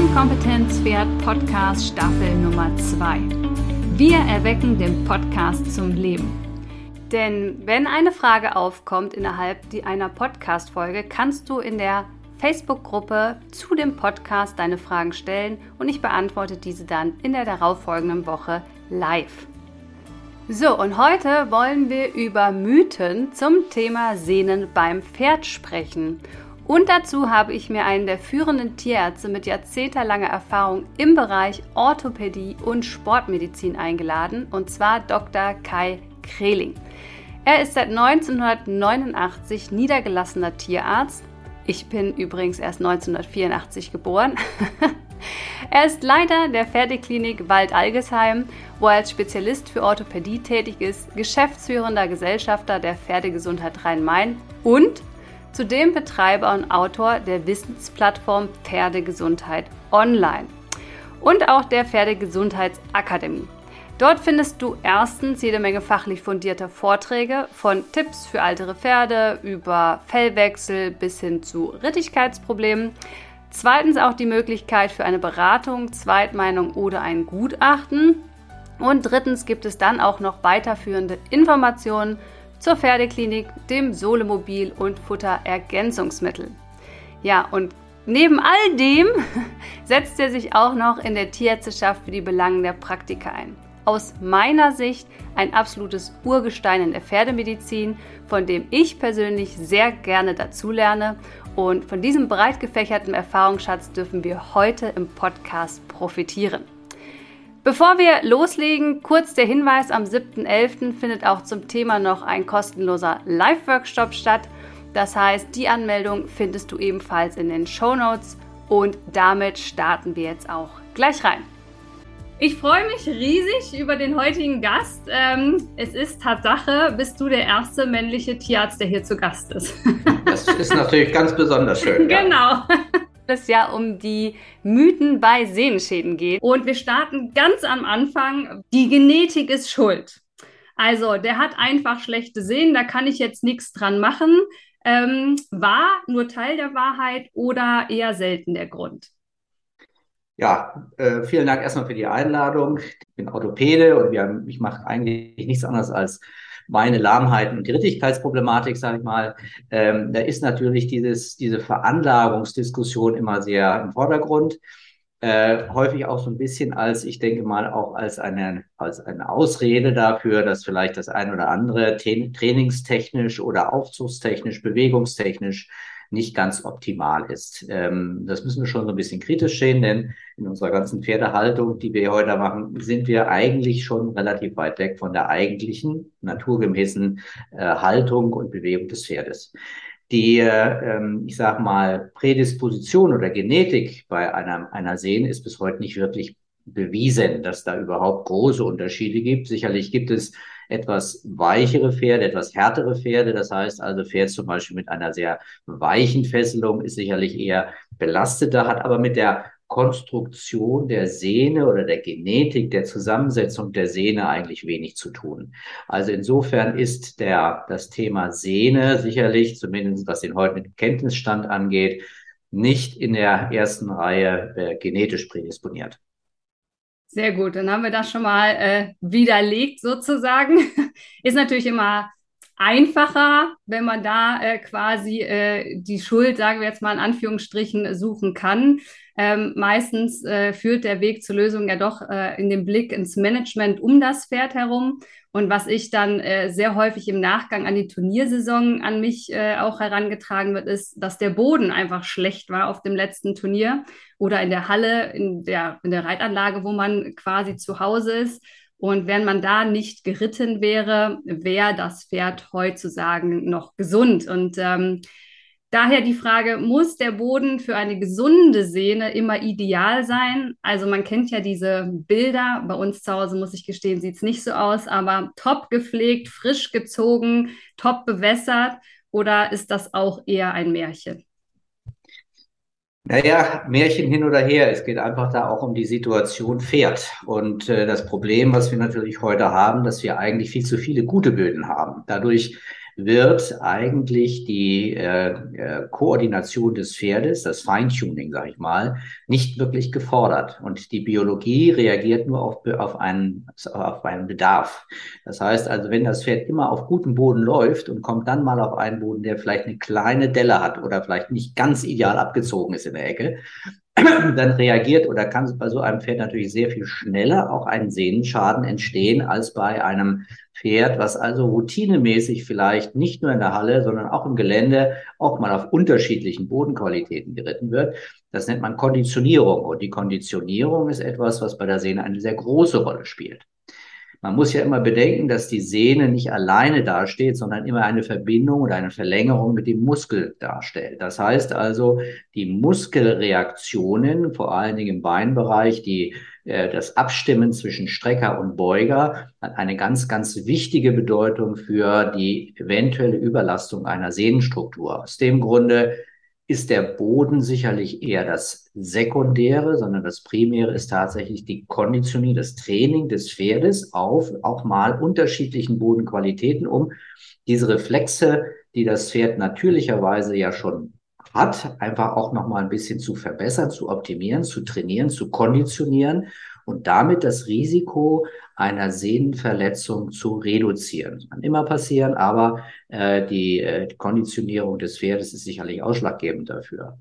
Lernkompetenz-Pferd Podcast Staffel Nummer 2. Wir erwecken den Podcast zum Leben. Denn wenn eine Frage aufkommt innerhalb einer Podcast-Folge, kannst du in der Facebook-Gruppe zu dem Podcast deine Fragen stellen und ich beantworte diese dann in der darauffolgenden Woche live. So, und heute wollen wir über Mythen zum Thema Sehnen beim Pferd sprechen. Und dazu habe ich mir einen der führenden Tierärzte mit jahrzehntelanger Erfahrung im Bereich Orthopädie und Sportmedizin eingeladen, und zwar Dr. Kai Kreling. Er ist seit 1989 niedergelassener Tierarzt. Ich bin übrigens erst 1984 geboren. er ist Leiter der Pferdeklinik Wald-Algesheim, wo er als Spezialist für Orthopädie tätig ist, geschäftsführender Gesellschafter der Pferdegesundheit Rhein-Main und zudem Betreiber und Autor der Wissensplattform Pferdegesundheit Online und auch der Pferdegesundheitsakademie. Dort findest du erstens jede Menge fachlich fundierte Vorträge von Tipps für ältere Pferde über Fellwechsel bis hin zu Rittigkeitsproblemen. Zweitens auch die Möglichkeit für eine Beratung, Zweitmeinung oder ein Gutachten. Und drittens gibt es dann auch noch weiterführende Informationen zur Pferdeklinik, dem Solemobil und Futterergänzungsmittel. Ja, und neben all dem setzt er sich auch noch in der Tierärzteschaft für die Belangen der Praktiker ein. Aus meiner Sicht ein absolutes Urgestein in der Pferdemedizin, von dem ich persönlich sehr gerne dazulerne. Und von diesem breit gefächerten Erfahrungsschatz dürfen wir heute im Podcast profitieren. Bevor wir loslegen, kurz der Hinweis, am 7.11. findet auch zum Thema noch ein kostenloser Live-Workshop statt. Das heißt, die Anmeldung findest du ebenfalls in den Show Notes und damit starten wir jetzt auch gleich rein. Ich freue mich riesig über den heutigen Gast. Ähm, es ist Tatsache, bist du der erste männliche Tierarzt, der hier zu Gast ist. Das ist natürlich ganz besonders schön. Genau. Ja es ja um die Mythen bei Sehenschäden geht. Und wir starten ganz am Anfang. Die Genetik ist schuld. Also, der hat einfach schlechte Sehnen, da kann ich jetzt nichts dran machen. Ähm, war nur Teil der Wahrheit oder eher selten der Grund? Ja, äh, vielen Dank erstmal für die Einladung. Ich bin Orthopäde und wir, ich mache eigentlich nichts anderes als meine Lahmheiten und die Rittigkeitsproblematik, sage ich mal, ähm, da ist natürlich dieses, diese Veranlagungsdiskussion immer sehr im Vordergrund. Äh, häufig auch so ein bisschen als, ich denke mal, auch als eine, als eine Ausrede dafür, dass vielleicht das ein oder andere trainingstechnisch oder aufzugstechnisch, bewegungstechnisch nicht ganz optimal ist. Ähm, das müssen wir schon so ein bisschen kritisch sehen, denn in unserer ganzen Pferdehaltung, die wir heute machen, sind wir eigentlich schon relativ weit weg von der eigentlichen naturgemäßen äh, Haltung und Bewegung des Pferdes. Die, äh, ähm, ich sag mal, Prädisposition oder Genetik bei einer, einer Sehne ist bis heute nicht wirklich bewiesen, dass da überhaupt große Unterschiede gibt. Sicherlich gibt es etwas weichere Pferde, etwas härtere Pferde. Das heißt also, Pferd zum Beispiel mit einer sehr weichen Fesselung ist sicherlich eher belasteter, hat aber mit der Konstruktion der Sehne oder der Genetik, der Zusammensetzung der Sehne eigentlich wenig zu tun. Also insofern ist der, das Thema Sehne sicherlich, zumindest was den heutigen Kenntnisstand angeht, nicht in der ersten Reihe äh, genetisch prädisponiert. Sehr gut, dann haben wir das schon mal äh, widerlegt sozusagen. Ist natürlich immer einfacher, wenn man da äh, quasi äh, die Schuld, sagen wir jetzt mal in Anführungsstrichen, suchen kann. Ähm, meistens äh, führt der Weg zur Lösung ja doch äh, in den Blick ins Management um das Pferd herum. Und was ich dann äh, sehr häufig im Nachgang an die Turniersaison an mich äh, auch herangetragen wird, ist, dass der Boden einfach schlecht war auf dem letzten Turnier oder in der Halle, in der, in der Reitanlage, wo man quasi zu Hause ist. Und wenn man da nicht geritten wäre, wäre das Pferd heutzutage noch gesund. Und ähm, Daher die Frage, muss der Boden für eine gesunde Sehne immer ideal sein? Also man kennt ja diese Bilder, bei uns zu Hause muss ich gestehen, sieht es nicht so aus, aber top gepflegt, frisch gezogen, top bewässert oder ist das auch eher ein Märchen? Naja, Märchen hin oder her. Es geht einfach da auch um die Situation Pferd. Und äh, das Problem, was wir natürlich heute haben, dass wir eigentlich viel zu viele gute Böden haben. Dadurch wird eigentlich die äh, äh, Koordination des Pferdes, das Feintuning, sage ich mal, nicht wirklich gefordert. Und die Biologie reagiert nur auf, auf, einen, auf einen Bedarf. Das heißt also, wenn das Pferd immer auf gutem Boden läuft und kommt dann mal auf einen Boden, der vielleicht eine kleine Delle hat oder vielleicht nicht ganz ideal abgezogen ist in der Ecke, dann reagiert oder kann bei so einem Pferd natürlich sehr viel schneller auch ein Sehnenschaden entstehen als bei einem Pferd, was also routinemäßig vielleicht nicht nur in der Halle, sondern auch im Gelände auch mal auf unterschiedlichen Bodenqualitäten geritten wird. Das nennt man Konditionierung. Und die Konditionierung ist etwas, was bei der Sehne eine sehr große Rolle spielt. Man muss ja immer bedenken, dass die Sehne nicht alleine dasteht, sondern immer eine Verbindung oder eine Verlängerung mit dem Muskel darstellt. Das heißt also, die Muskelreaktionen, vor allen Dingen im Beinbereich, die äh, das Abstimmen zwischen Strecker und Beuger hat eine ganz, ganz wichtige Bedeutung für die eventuelle Überlastung einer Sehnenstruktur. Aus dem Grunde ist der Boden sicherlich eher das Sekundäre, sondern das Primäre ist tatsächlich die Konditionierung, das Training des Pferdes auf auch mal unterschiedlichen Bodenqualitäten, um diese Reflexe, die das Pferd natürlicherweise ja schon hat, einfach auch noch mal ein bisschen zu verbessern, zu optimieren, zu trainieren, zu konditionieren und damit das Risiko einer Sehnenverletzung zu reduzieren. Das kann immer passieren, aber äh, die, äh, die Konditionierung des Pferdes ist sicherlich ausschlaggebend dafür.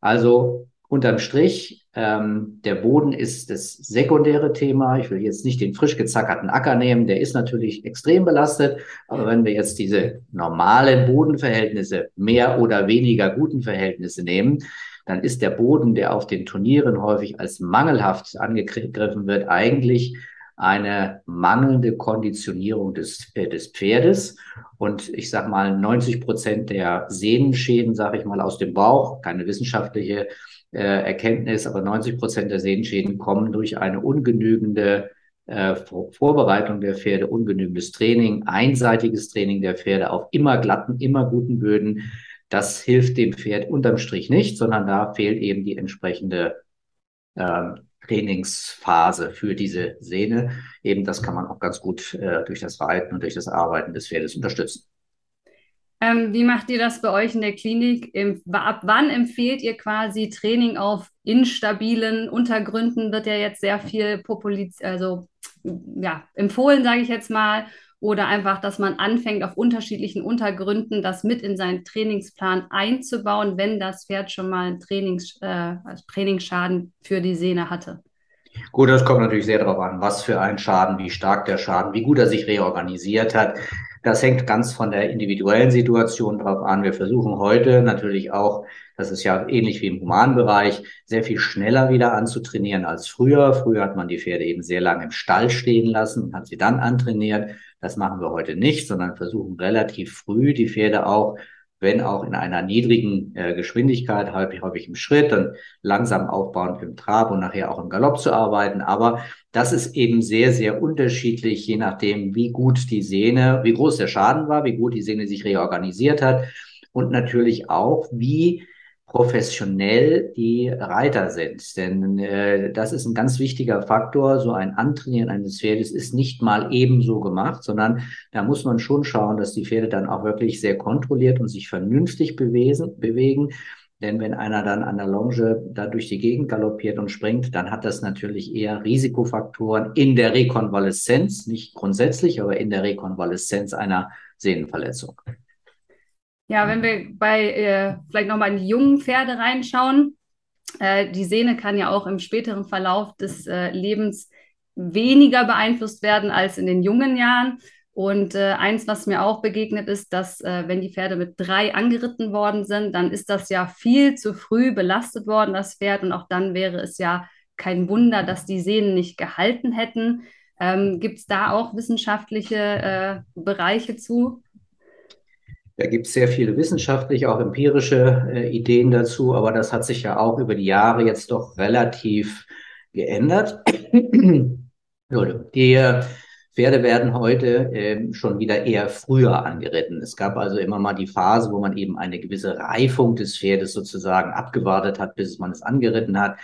Also unterm Strich, ähm, der Boden ist das sekundäre Thema. Ich will jetzt nicht den frisch gezackerten Acker nehmen, der ist natürlich extrem belastet. Aber wenn wir jetzt diese normalen Bodenverhältnisse, mehr oder weniger guten Verhältnisse nehmen, dann ist der Boden, der auf den Turnieren häufig als mangelhaft angegriffen wird, eigentlich eine mangelnde Konditionierung des, äh, des Pferdes. Und ich sage mal, 90 Prozent der Sehnenschäden, sage ich mal, aus dem Bauch, keine wissenschaftliche äh, Erkenntnis, aber 90 Prozent der Sehnenschäden kommen durch eine ungenügende äh, Vorbereitung der Pferde, ungenügendes Training, einseitiges Training der Pferde auf immer glatten, immer guten Böden. Das hilft dem Pferd unterm Strich nicht, sondern da fehlt eben die entsprechende äh, Trainingsphase für diese Sehne. Eben das kann man auch ganz gut äh, durch das Reiten und durch das Arbeiten des Pferdes unterstützen. Ähm, wie macht ihr das bei euch in der Klinik? Im, ab wann empfehlt ihr quasi Training auf instabilen Untergründen? Wird ja jetzt sehr viel also ja, empfohlen, sage ich jetzt mal. Oder einfach, dass man anfängt, auf unterschiedlichen Untergründen das mit in seinen Trainingsplan einzubauen, wenn das Pferd schon mal einen Trainings, äh, also Trainingsschaden für die Sehne hatte. Gut, das kommt natürlich sehr darauf an, was für ein Schaden, wie stark der Schaden, wie gut er sich reorganisiert hat. Das hängt ganz von der individuellen Situation drauf an. Wir versuchen heute natürlich auch, das ist ja ähnlich wie im Humanbereich, sehr viel schneller wieder anzutrainieren als früher. Früher hat man die Pferde eben sehr lange im Stall stehen lassen und hat sie dann antrainiert. Das machen wir heute nicht, sondern versuchen relativ früh die Pferde auch wenn auch in einer niedrigen äh, Geschwindigkeit, häufig, häufig im Schritt, dann langsam aufbauend im Trab und nachher auch im Galopp zu arbeiten. Aber das ist eben sehr, sehr unterschiedlich, je nachdem, wie gut die Sehne, wie groß der Schaden war, wie gut die Sehne sich reorganisiert hat und natürlich auch, wie professionell die Reiter sind. Denn äh, das ist ein ganz wichtiger Faktor. So ein Antrainieren eines Pferdes ist nicht mal ebenso gemacht, sondern da muss man schon schauen, dass die Pferde dann auch wirklich sehr kontrolliert und sich vernünftig bewegen. bewegen. Denn wenn einer dann an der Longe da durch die Gegend galoppiert und springt, dann hat das natürlich eher Risikofaktoren in der Rekonvaleszenz, nicht grundsätzlich, aber in der Rekonvaleszenz einer Sehnenverletzung. Ja, wenn wir bei äh, vielleicht nochmal in die jungen Pferde reinschauen, äh, die Sehne kann ja auch im späteren Verlauf des äh, Lebens weniger beeinflusst werden als in den jungen Jahren. Und äh, eins, was mir auch begegnet ist, dass äh, wenn die Pferde mit drei angeritten worden sind, dann ist das ja viel zu früh belastet worden, das Pferd. Und auch dann wäre es ja kein Wunder, dass die Sehnen nicht gehalten hätten. Ähm, Gibt es da auch wissenschaftliche äh, Bereiche zu? Da gibt es sehr viele wissenschaftliche, auch empirische äh, Ideen dazu, aber das hat sich ja auch über die Jahre jetzt doch relativ geändert. die äh, Pferde werden heute äh, schon wieder eher früher angeritten. Es gab also immer mal die Phase, wo man eben eine gewisse Reifung des Pferdes sozusagen abgewartet hat, bis man es angeritten hat.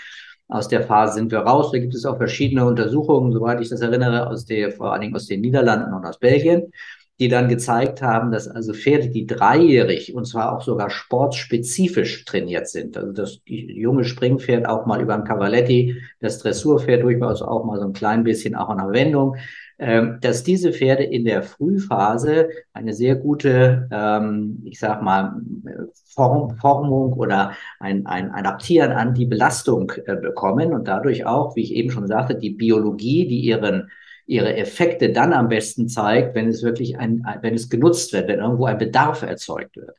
Aus der Phase sind wir raus. Da gibt es auch verschiedene Untersuchungen, soweit ich das erinnere, aus der, vor allen Dingen aus den Niederlanden und aus Belgien die dann gezeigt haben, dass also Pferde, die dreijährig und zwar auch sogar sportspezifisch trainiert sind, also das junge Springpferd auch mal über ein Cavaletti, das Dressurpferd durchaus auch mal so ein klein bisschen auch an der Wendung, ähm, dass diese Pferde in der Frühphase eine sehr gute, ähm, ich sag mal, Form, Formung oder ein, ein Adaptieren an die Belastung äh, bekommen und dadurch auch, wie ich eben schon sagte, die Biologie, die ihren ihre Effekte dann am besten zeigt, wenn es wirklich ein, wenn es genutzt wird, wenn irgendwo ein Bedarf erzeugt wird.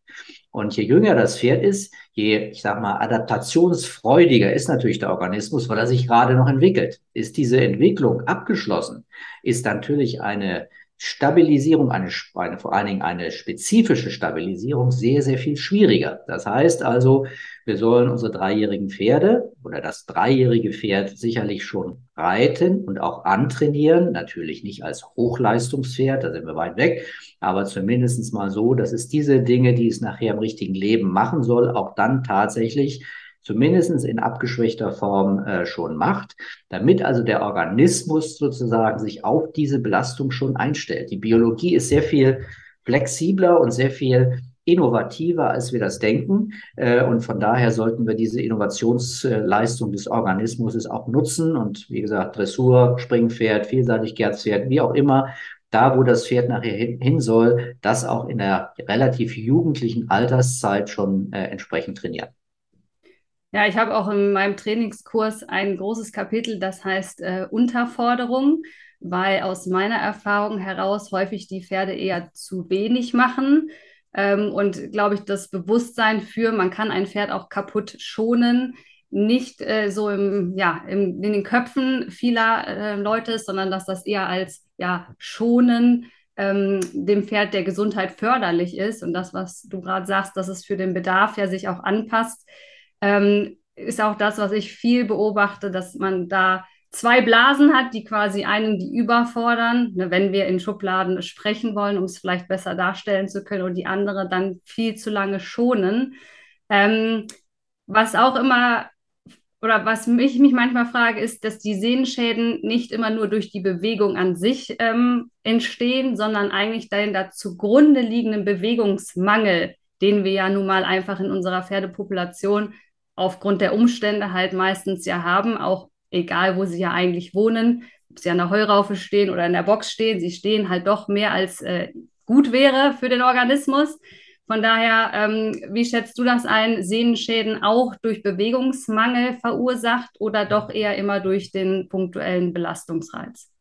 Und je jünger das Pferd ist, je, ich sag mal, adaptationsfreudiger ist natürlich der Organismus, weil er sich gerade noch entwickelt. Ist diese Entwicklung abgeschlossen, ist natürlich eine Stabilisierung, eine, eine, vor allen Dingen eine spezifische Stabilisierung sehr, sehr viel schwieriger. Das heißt also, wir sollen unsere dreijährigen Pferde oder das dreijährige Pferd sicherlich schon reiten und auch antrainieren. Natürlich nicht als Hochleistungspferd, da sind wir weit weg, aber zumindestens mal so, dass es diese Dinge, die es nachher im richtigen Leben machen soll, auch dann tatsächlich zumindest in abgeschwächter Form äh, schon macht, damit also der Organismus sozusagen sich auf diese Belastung schon einstellt. Die Biologie ist sehr viel flexibler und sehr viel innovativer, als wir das denken. Äh, und von daher sollten wir diese Innovationsleistung des Organismus auch nutzen. Und wie gesagt, Dressur, Springpferd, Vielseitigkeitspferd, wie auch immer, da, wo das Pferd nachher hin soll, das auch in der relativ jugendlichen Alterszeit schon äh, entsprechend trainieren. Ja, ich habe auch in meinem Trainingskurs ein großes Kapitel, das heißt äh, Unterforderung, weil aus meiner Erfahrung heraus häufig die Pferde eher zu wenig machen. Ähm, und glaube ich, das Bewusstsein für, man kann ein Pferd auch kaputt schonen, nicht äh, so im, ja, im, in den Köpfen vieler äh, Leute ist, sondern dass das eher als ja, Schonen ähm, dem Pferd der Gesundheit förderlich ist. Und das, was du gerade sagst, dass es für den Bedarf ja sich auch anpasst, ähm, ist auch das, was ich viel beobachte, dass man da zwei Blasen hat, die quasi einen die überfordern, ne, wenn wir in Schubladen sprechen wollen, um es vielleicht besser darstellen zu können, und die andere dann viel zu lange schonen. Ähm, was auch immer oder was mich, mich manchmal frage, ist, dass die Sehnenschäden nicht immer nur durch die Bewegung an sich ähm, entstehen, sondern eigentlich den da zugrunde liegenden Bewegungsmangel, den wir ja nun mal einfach in unserer Pferdepopulation aufgrund der Umstände halt meistens ja haben, auch egal wo sie ja eigentlich wohnen, ob sie an der Heuraufe stehen oder in der Box stehen, sie stehen halt doch mehr als äh, gut wäre für den Organismus. Von daher, ähm, wie schätzt du das ein? Sehnenschäden auch durch Bewegungsmangel verursacht oder doch eher immer durch den punktuellen Belastungsreiz?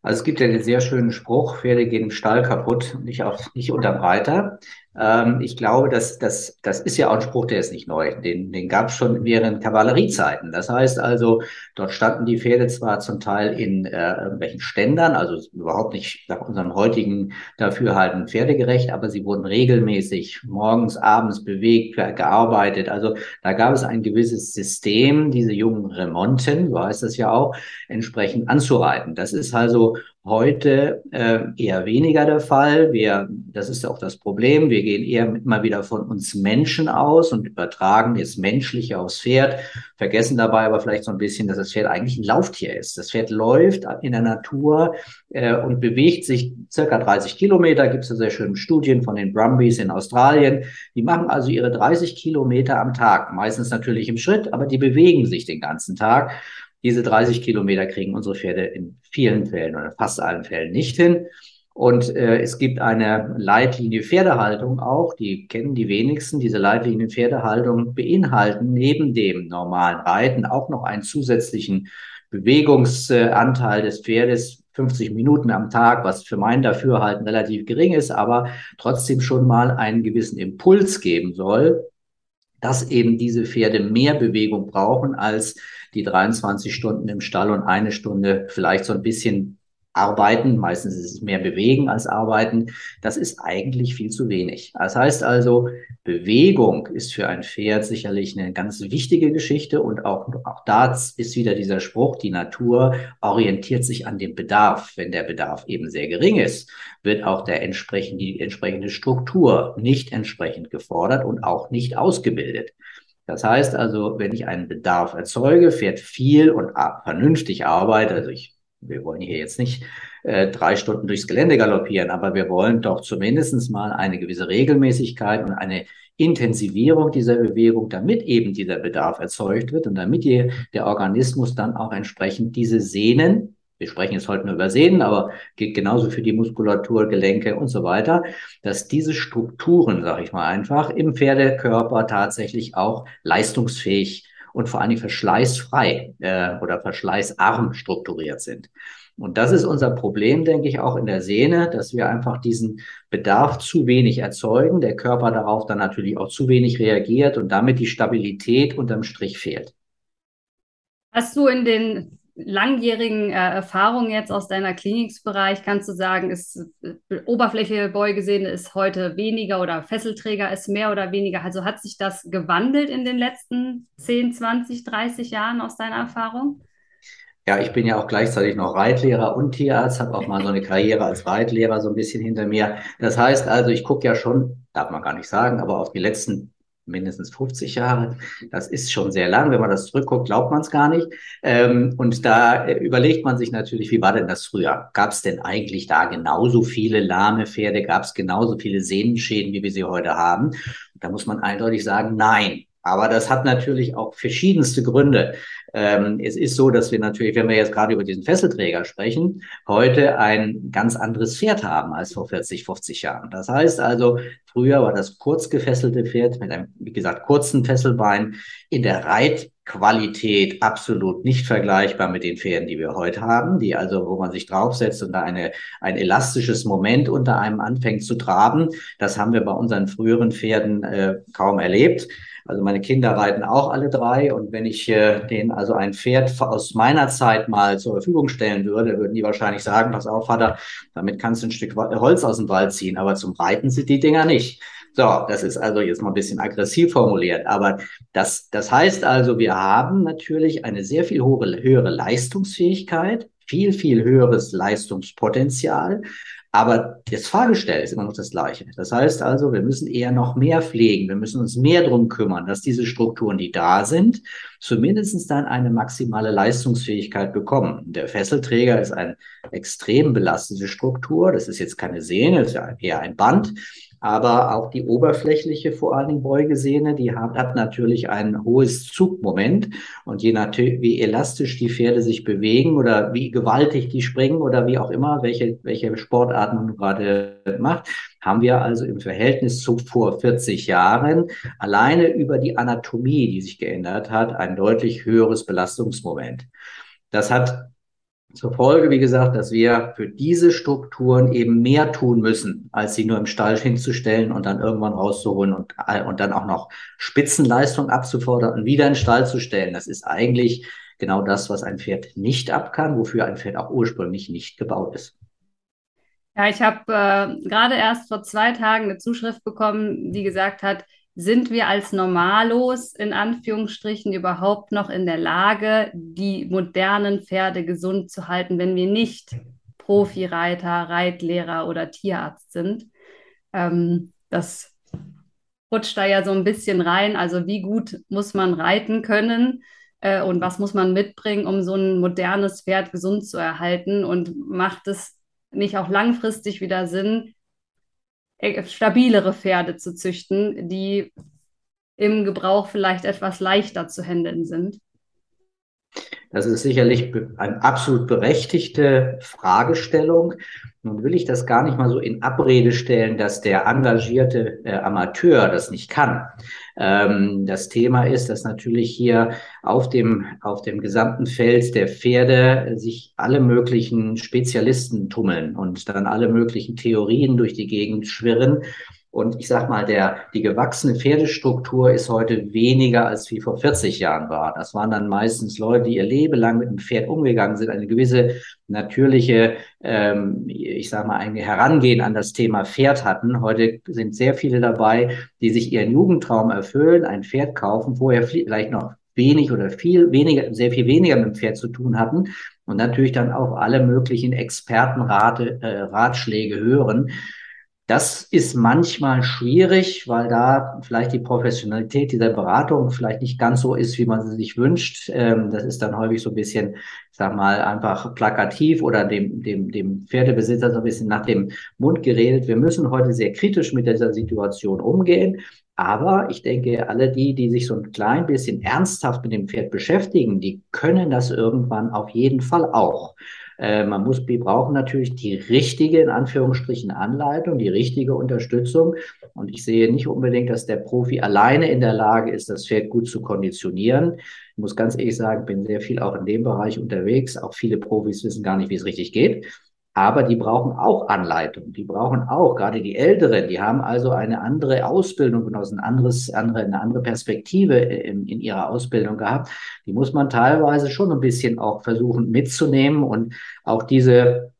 Also es gibt ja den sehr schönen Spruch, Pferde gehen im Stall kaputt und nicht, nicht unterm Reiter. Ähm, ich glaube, dass das, das ist ja auch ein Spruch, der ist nicht neu. Den, den gab es schon während Kavalleriezeiten. Das heißt also, dort standen die Pferde zwar zum Teil in äh, irgendwelchen Ständern, also überhaupt nicht nach unserem heutigen Dafürhalten pferdegerecht, aber sie wurden regelmäßig morgens, abends bewegt, gearbeitet. Also da gab es ein gewisses System, diese jungen Remonten, so heißt das ja auch, entsprechend anzureiten. Das ist also heute äh, eher weniger der Fall. Wir, das ist auch das Problem. Wir gehen eher immer wieder von uns Menschen aus und übertragen das Menschliche aufs Pferd, vergessen dabei aber vielleicht so ein bisschen, dass das Pferd eigentlich ein Lauftier ist. Das Pferd läuft in der Natur äh, und bewegt sich circa 30 Kilometer. Gibt es ja sehr schöne Studien von den Brumbies in Australien. Die machen also ihre 30 Kilometer am Tag, meistens natürlich im Schritt, aber die bewegen sich den ganzen Tag. Diese 30 Kilometer kriegen unsere Pferde in vielen Fällen oder fast allen Fällen nicht hin. Und äh, es gibt eine Leitlinie Pferdehaltung auch, die kennen die wenigsten. Diese Leitlinien Pferdehaltung beinhalten neben dem normalen Reiten auch noch einen zusätzlichen Bewegungsanteil des Pferdes, 50 Minuten am Tag, was für mein Dafürhalten relativ gering ist, aber trotzdem schon mal einen gewissen Impuls geben soll, dass eben diese Pferde mehr Bewegung brauchen als die 23 Stunden im Stall und eine Stunde vielleicht so ein bisschen arbeiten. Meistens ist es mehr bewegen als arbeiten. Das ist eigentlich viel zu wenig. Das heißt also, Bewegung ist für ein Pferd sicherlich eine ganz wichtige Geschichte und auch, auch da ist wieder dieser Spruch, die Natur orientiert sich an dem Bedarf. Wenn der Bedarf eben sehr gering ist, wird auch der entsprechend, die entsprechende Struktur nicht entsprechend gefordert und auch nicht ausgebildet. Das heißt also, wenn ich einen Bedarf erzeuge, fährt viel und vernünftig arbeitet, also ich, wir wollen hier jetzt nicht äh, drei Stunden durchs Gelände galoppieren, aber wir wollen doch zumindestens mal eine gewisse Regelmäßigkeit und eine Intensivierung dieser Bewegung, damit eben dieser Bedarf erzeugt wird und damit der Organismus dann auch entsprechend diese Sehnen, wir sprechen jetzt heute nur über Sehnen, aber gilt genauso für die Muskulatur, Gelenke und so weiter, dass diese Strukturen, sage ich mal einfach, im Pferdekörper tatsächlich auch leistungsfähig und vor allen Dingen verschleißfrei äh, oder verschleißarm strukturiert sind. Und das ist unser Problem, denke ich, auch in der Sehne, dass wir einfach diesen Bedarf zu wenig erzeugen, der Körper darauf dann natürlich auch zu wenig reagiert und damit die Stabilität unterm Strich fehlt. Hast du in den langjährigen äh, Erfahrungen jetzt aus deiner Kliniksbereich, kannst du sagen, ist äh, Oberfläche Beugesehne ist heute weniger oder Fesselträger ist mehr oder weniger? Also hat sich das gewandelt in den letzten 10, 20, 30 Jahren aus deiner Erfahrung? Ja, ich bin ja auch gleichzeitig noch Reitlehrer und Tierarzt, habe auch mal so eine Karriere als Reitlehrer so ein bisschen hinter mir. Das heißt also, ich gucke ja schon, darf man gar nicht sagen, aber auf die letzten mindestens 50 Jahre. Das ist schon sehr lang. Wenn man das zurückguckt, glaubt man es gar nicht. Ähm, und da äh, überlegt man sich natürlich, wie war denn das früher? Gab es denn eigentlich da genauso viele lahme Pferde? Gab es genauso viele Sehnenschäden, wie wir sie heute haben? Da muss man eindeutig sagen, nein. Aber das hat natürlich auch verschiedenste Gründe. Ähm, es ist so, dass wir natürlich, wenn wir jetzt gerade über diesen Fesselträger sprechen, heute ein ganz anderes Pferd haben als vor 40, 50 Jahren. Das heißt also, früher war das kurz gefesselte Pferd mit einem, wie gesagt, kurzen Fesselbein in der Reitqualität absolut nicht vergleichbar mit den Pferden, die wir heute haben, die also, wo man sich draufsetzt und da eine, ein elastisches Moment unter einem anfängt zu traben. Das haben wir bei unseren früheren Pferden äh, kaum erlebt. Also meine Kinder reiten auch alle drei. Und wenn ich äh, denen also ein Pferd aus meiner Zeit mal zur Verfügung stellen würde, würden die wahrscheinlich sagen, pass auf, Vater, damit kannst du ein Stück Holz aus dem Wald ziehen, aber zum Reiten sind die Dinger nicht. So, das ist also jetzt mal ein bisschen aggressiv formuliert, aber das, das heißt also, wir haben natürlich eine sehr viel höhere, höhere Leistungsfähigkeit, viel, viel höheres Leistungspotenzial, aber das Fahrgestell ist immer noch das gleiche. Das heißt also, wir müssen eher noch mehr pflegen. Wir müssen uns mehr drum kümmern, dass diese Strukturen, die da sind, zumindestens dann eine maximale Leistungsfähigkeit bekommen. Der Fesselträger ist eine extrem belastete Struktur. Das ist jetzt keine Sehne, das ist ja eher ein Band aber auch die oberflächliche, vor allen Dingen Beugesehne, die hat, hat natürlich ein hohes Zugmoment und je nachdem, wie elastisch die Pferde sich bewegen oder wie gewaltig die springen oder wie auch immer, welche, welche Sportarten man gerade macht, haben wir also im Verhältnis zu vor 40 Jahren alleine über die Anatomie, die sich geändert hat, ein deutlich höheres Belastungsmoment. Das hat zur Folge, wie gesagt, dass wir für diese Strukturen eben mehr tun müssen, als sie nur im Stall hinzustellen und dann irgendwann rauszuholen und, und dann auch noch Spitzenleistung abzufordern und wieder in den Stall zu stellen. Das ist eigentlich genau das, was ein Pferd nicht ab kann, wofür ein Pferd auch ursprünglich nicht gebaut ist. Ja, ich habe äh, gerade erst vor zwei Tagen eine Zuschrift bekommen, die gesagt hat, sind wir als Normalos in Anführungsstrichen überhaupt noch in der Lage, die modernen Pferde gesund zu halten, wenn wir nicht Profireiter, Reitlehrer oder Tierarzt sind? Ähm, das rutscht da ja so ein bisschen rein. Also wie gut muss man reiten können äh, und was muss man mitbringen, um so ein modernes Pferd gesund zu erhalten? Und macht es nicht auch langfristig wieder Sinn, stabilere Pferde zu züchten, die im Gebrauch vielleicht etwas leichter zu handeln sind? Das ist sicherlich eine absolut berechtigte Fragestellung. Nun will ich das gar nicht mal so in Abrede stellen, dass der engagierte äh, Amateur das nicht kann. Ähm, das Thema ist, dass natürlich hier auf dem, auf dem gesamten Feld der Pferde sich alle möglichen Spezialisten tummeln und dann alle möglichen Theorien durch die Gegend schwirren und ich sag mal, der, die gewachsene Pferdestruktur ist heute weniger als wie vor 40 Jahren war. Das waren dann meistens Leute, die ihr Leben lang mit dem Pferd umgegangen sind, eine gewisse natürliche, ähm, ich sag mal, ein Herangehen an das Thema Pferd hatten. Heute sind sehr viele dabei, die sich ihren Jugendtraum erfüllen, ein Pferd kaufen, vorher vielleicht noch wenig oder viel weniger, sehr viel weniger mit dem Pferd zu tun hatten und natürlich dann auch alle möglichen Expertenrate, äh, Ratschläge hören. Das ist manchmal schwierig, weil da vielleicht die Professionalität dieser Beratung vielleicht nicht ganz so ist, wie man sie sich wünscht. Ähm, das ist dann häufig so ein bisschen, ich sag mal, einfach plakativ oder dem, dem, dem Pferdebesitzer so ein bisschen nach dem Mund geredet. Wir müssen heute sehr kritisch mit dieser Situation umgehen. Aber ich denke, alle die, die sich so ein klein bisschen ernsthaft mit dem Pferd beschäftigen, die können das irgendwann auf jeden Fall auch. Äh, man muss, wir brauchen natürlich die richtige, in Anführungsstrichen, Anleitung, die richtige Unterstützung. Und ich sehe nicht unbedingt, dass der Profi alleine in der Lage ist, das Pferd gut zu konditionieren. Ich muss ganz ehrlich sagen, bin sehr viel auch in dem Bereich unterwegs. Auch viele Profis wissen gar nicht, wie es richtig geht. Aber die brauchen auch Anleitung. Die brauchen auch, gerade die Älteren, die haben also eine andere Ausbildung genossen, anderes, andere, eine andere Perspektive in, in ihrer Ausbildung gehabt. Die muss man teilweise schon ein bisschen auch versuchen mitzunehmen und auch diese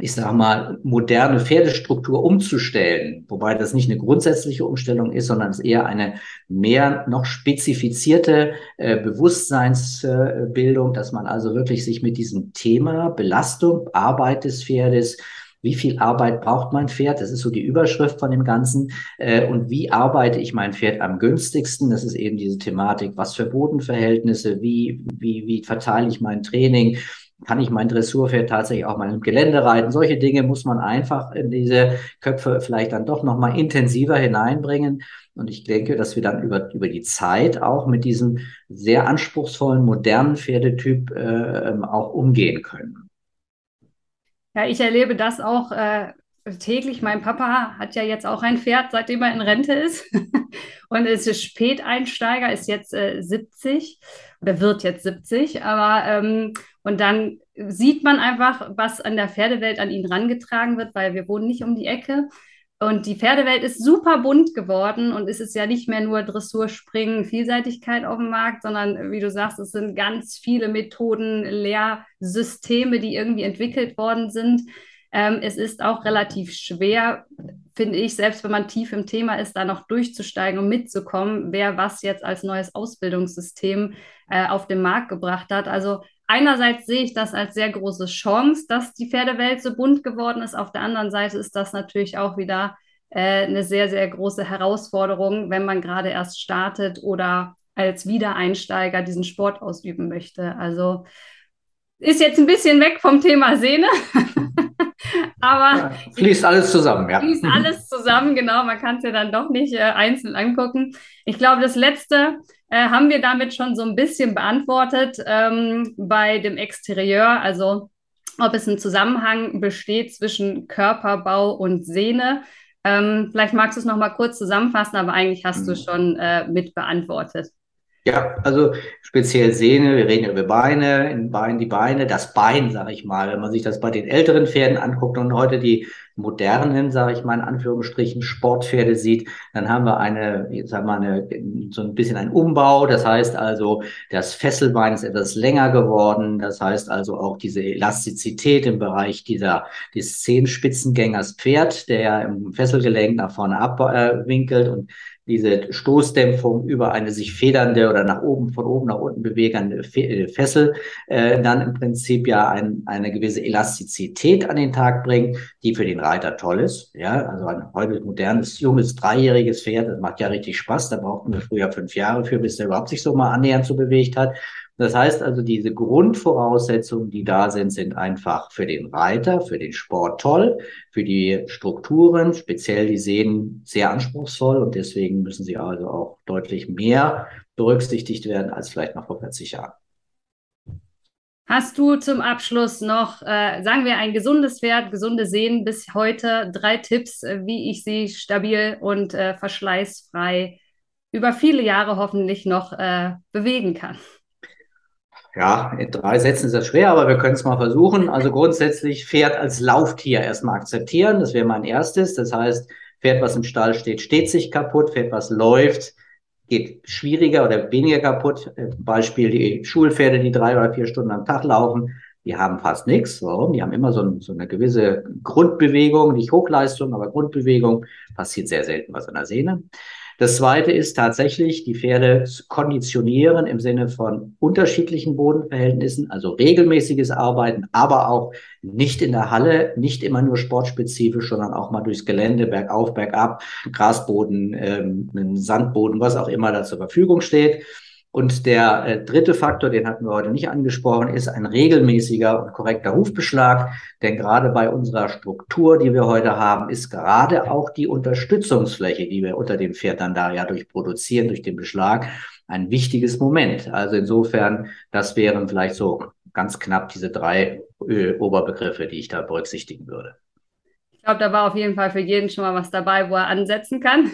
ich sage mal, moderne Pferdestruktur umzustellen, wobei das nicht eine grundsätzliche Umstellung ist, sondern es eher eine mehr noch spezifizierte äh, Bewusstseinsbildung, dass man also wirklich sich mit diesem Thema Belastung, Arbeit des Pferdes, wie viel Arbeit braucht mein Pferd? Das ist so die Überschrift von dem Ganzen. Äh, und wie arbeite ich mein Pferd am günstigsten? Das ist eben diese Thematik. Was für Bodenverhältnisse? Wie, wie, wie verteile ich mein Training? Kann ich mein Dressurpferd tatsächlich auch mal im Gelände reiten? Solche Dinge muss man einfach in diese Köpfe vielleicht dann doch nochmal intensiver hineinbringen. Und ich denke, dass wir dann über, über die Zeit auch mit diesem sehr anspruchsvollen, modernen Pferdetyp äh, auch umgehen können. Ja, ich erlebe das auch äh, täglich. Mein Papa hat ja jetzt auch ein Pferd, seitdem er in Rente ist. und ist Späteinsteiger, ist jetzt äh, 70 oder wird jetzt 70. Aber ähm, und dann sieht man einfach, was an der Pferdewelt an ihn rangetragen wird, weil wir wohnen nicht um die Ecke. Und die Pferdewelt ist super bunt geworden und es ist ja nicht mehr nur Dressur, Springen, Vielseitigkeit auf dem Markt, sondern wie du sagst, es sind ganz viele Methoden, Lehrsysteme, die irgendwie entwickelt worden sind. Ähm, es ist auch relativ schwer, finde ich, selbst wenn man tief im Thema ist, da noch durchzusteigen und mitzukommen, wer was jetzt als neues Ausbildungssystem äh, auf den Markt gebracht hat. Also einerseits sehe ich das als sehr große Chance, dass die Pferdewelt so bunt geworden ist. Auf der anderen Seite ist das natürlich auch wieder äh, eine sehr, sehr große Herausforderung, wenn man gerade erst startet oder als Wiedereinsteiger diesen Sport ausüben möchte. Also ist jetzt ein bisschen weg vom Thema Sehne. Aber ja, fließt alles zusammen, ja. Fließt alles zusammen, genau. Man kann es ja dann doch nicht äh, einzeln angucken. Ich glaube, das letzte, äh, haben wir damit schon so ein bisschen beantwortet ähm, bei dem Exterieur, also ob es ein Zusammenhang besteht zwischen Körperbau und Sehne. Ähm, vielleicht magst du es noch mal kurz zusammenfassen, aber eigentlich hast du mhm. schon äh, mit beantwortet. Ja, also speziell Sehne, wir reden über Beine, in Bein die Beine, das Bein, sage ich mal, wenn man sich das bei den älteren Pferden anguckt und heute die modernen, sage ich mal in Anführungsstrichen, Sportpferde sieht, dann haben wir eine, jetzt haben wir eine, so ein bisschen ein Umbau. Das heißt also, das Fesselbein ist etwas länger geworden. Das heißt also auch diese Elastizität im Bereich dieser, des Zehenspitzengängers Pferd, der im Fesselgelenk nach vorne abwinkelt und diese Stoßdämpfung über eine sich federnde oder nach oben, von oben nach unten bewegende äh, Fessel äh, dann im Prinzip ja ein, eine gewisse Elastizität an den Tag bringt, die für den Reiter toll ist. Ja, also ein heute modernes, junges, dreijähriges Pferd, das macht ja richtig Spaß. Da brauchten wir früher fünf Jahre für, bis der überhaupt sich so mal annähernd so bewegt hat. Das heißt also, diese Grundvoraussetzungen, die da sind, sind einfach für den Reiter, für den Sport toll, für die Strukturen, speziell die Sehnen sehr anspruchsvoll und deswegen müssen sie also auch deutlich mehr berücksichtigt werden als vielleicht noch vor 40 Jahren. Hast du zum Abschluss noch, äh, sagen wir, ein gesundes Pferd, gesunde Sehnen bis heute, drei Tipps, äh, wie ich sie stabil und äh, verschleißfrei über viele Jahre hoffentlich noch äh, bewegen kann? Ja, in drei Sätzen ist das schwer, aber wir können es mal versuchen. Also grundsätzlich Pferd als Lauftier erstmal akzeptieren. Das wäre mein erstes. Das heißt, Pferd, was im Stall steht, steht sich kaputt. Pferd, was läuft, geht schwieriger oder weniger kaputt. Äh, Beispiel die Schulpferde, die drei oder vier Stunden am Tag laufen. Die haben fast nichts. Warum? Die haben immer so, ein, so eine gewisse Grundbewegung, nicht Hochleistung, aber Grundbewegung. Passiert sehr selten was an der Sehne. Das zweite ist tatsächlich, die Pferde zu konditionieren im Sinne von unterschiedlichen Bodenverhältnissen, also regelmäßiges Arbeiten, aber auch nicht in der Halle, nicht immer nur sportspezifisch, sondern auch mal durchs Gelände, bergauf, bergab, Grasboden, ähm, Sandboden, was auch immer da zur Verfügung steht. Und der äh, dritte Faktor, den hatten wir heute nicht angesprochen, ist ein regelmäßiger und korrekter Hufbeschlag. Denn gerade bei unserer Struktur, die wir heute haben, ist gerade auch die Unterstützungsfläche, die wir unter dem Pferd dann da ja durch produzieren, durch den Beschlag, ein wichtiges Moment. Also insofern, das wären vielleicht so ganz knapp diese drei äh, Oberbegriffe, die ich da berücksichtigen würde. Ich glaube, da war auf jeden Fall für jeden schon mal was dabei, wo er ansetzen kann.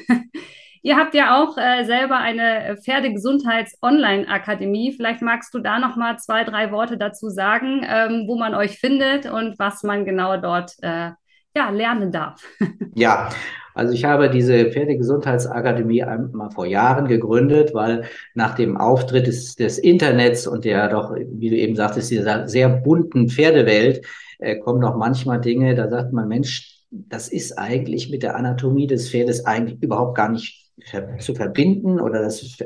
Ihr habt ja auch äh, selber eine Pferdegesundheits-Online-Akademie. Vielleicht magst du da noch mal zwei, drei Worte dazu sagen, ähm, wo man euch findet und was man genau dort äh, ja, lernen darf. Ja, also ich habe diese Pferdegesundheitsakademie mal vor Jahren gegründet, weil nach dem Auftritt des, des Internets und der doch, wie du eben sagtest, dieser sehr bunten Pferdewelt, äh, kommen noch manchmal Dinge, da sagt man, Mensch, das ist eigentlich mit der Anatomie des Pferdes eigentlich überhaupt gar nicht zu verbinden oder das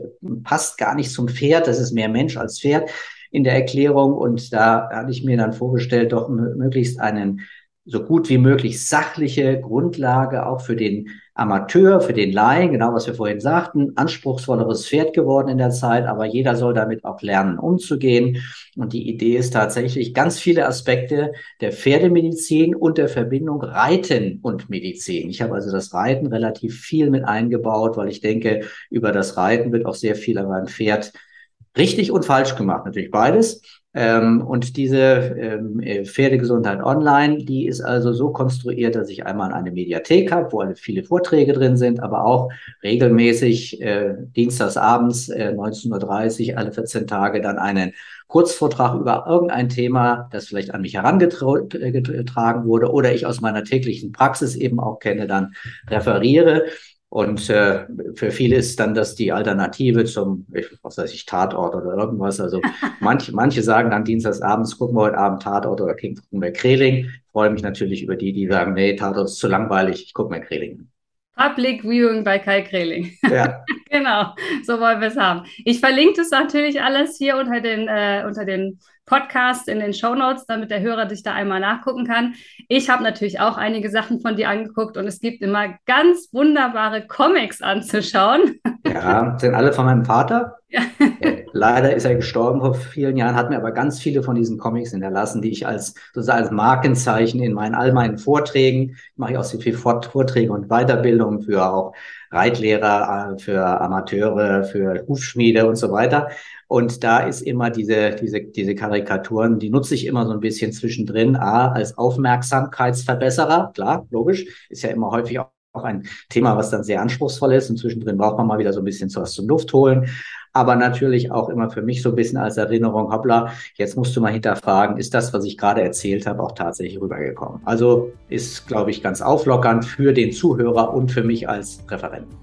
passt gar nicht zum Pferd, das ist mehr Mensch als Pferd in der Erklärung. Und da hatte ich mir dann vorgestellt, doch möglichst einen so gut wie möglich sachliche Grundlage auch für den Amateur, für den Laien, genau was wir vorhin sagten, anspruchsvolleres Pferd geworden in der Zeit, aber jeder soll damit auch lernen, umzugehen. Und die Idee ist tatsächlich ganz viele Aspekte der Pferdemedizin und der Verbindung Reiten und Medizin. Ich habe also das Reiten relativ viel mit eingebaut, weil ich denke, über das Reiten wird auch sehr viel an meinem Pferd richtig und falsch gemacht. Natürlich beides. Ähm, und diese ähm, äh, Pferdegesundheit online, die ist also so konstruiert, dass ich einmal eine Mediathek habe, wo viele Vorträge drin sind, aber auch regelmäßig äh, dienstagsabends äh, 19.30 Uhr alle 14 Tage dann einen Kurzvortrag über irgendein Thema, das vielleicht an mich herangetragen wurde oder ich aus meiner täglichen Praxis eben auch kenne, dann referiere. Und äh, für viele ist dann das die Alternative zum, ich, was weiß ich, Tatort oder irgendwas. Also manch, manche sagen dann dienstagsabends, gucken wir heute Abend Tatort oder gucken wir Kreling. Ich freue mich natürlich über die, die sagen, nee, Tatort ist zu langweilig, ich gucke mir Kreling. Public Viewing bei Kai Kreling. Ja. genau, so wollen wir es haben. Ich verlinke das natürlich alles hier unter den, äh, unter den Podcast in den Show Notes, damit der Hörer dich da einmal nachgucken kann. Ich habe natürlich auch einige Sachen von dir angeguckt und es gibt immer ganz wunderbare Comics anzuschauen. Ja, sind alle von meinem Vater. Ja. Äh, leider ist er gestorben vor vielen Jahren, hat mir aber ganz viele von diesen Comics hinterlassen, die ich als sozusagen als Markenzeichen in meinen all meinen Vorträgen, mache ich auch sehr viel Vorträge und Weiterbildung für auch Reitlehrer, äh, für Amateure, für Hufschmiede und so weiter. Und da ist immer diese, diese, diese Karikaturen, die nutze ich immer so ein bisschen zwischendrin. A, als Aufmerksamkeitsverbesserer, klar, logisch, ist ja immer häufig auch ein Thema, was dann sehr anspruchsvoll ist. Und zwischendrin braucht man mal wieder so ein bisschen was zum Luft holen. Aber natürlich auch immer für mich so ein bisschen als Erinnerung, hoppla, jetzt musst du mal hinterfragen, ist das, was ich gerade erzählt habe, auch tatsächlich rübergekommen? Also ist, glaube ich, ganz auflockernd für den Zuhörer und für mich als Referenten.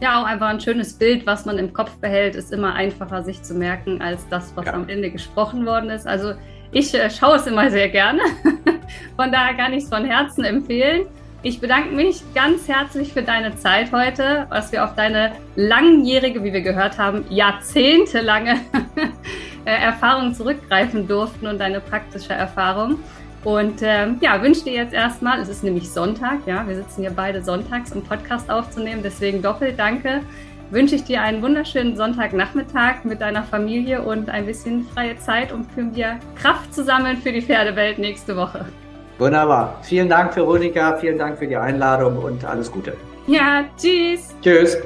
Ja, auch einfach ein schönes Bild, was man im Kopf behält, ist immer einfacher sich zu merken als das, was ja. am Ende gesprochen worden ist. Also ich äh, schaue es immer sehr gerne. von daher kann ich es von Herzen empfehlen. Ich bedanke mich ganz herzlich für deine Zeit heute, dass wir auf deine langjährige, wie wir gehört haben, jahrzehntelange äh, Erfahrung zurückgreifen durften und deine praktische Erfahrung. Und ähm, ja, wünsche dir jetzt erstmal, es ist nämlich Sonntag, ja, wir sitzen hier beide sonntags, um Podcast aufzunehmen, deswegen doppelt danke. Wünsche ich dir einen wunderschönen Sonntagnachmittag mit deiner Familie und ein bisschen freie Zeit, um für dir Kraft zu sammeln für die Pferdewelt nächste Woche. Wunderbar. Vielen Dank, Veronika. Vielen Dank für die Einladung und alles Gute. Ja, tschüss. Tschüss.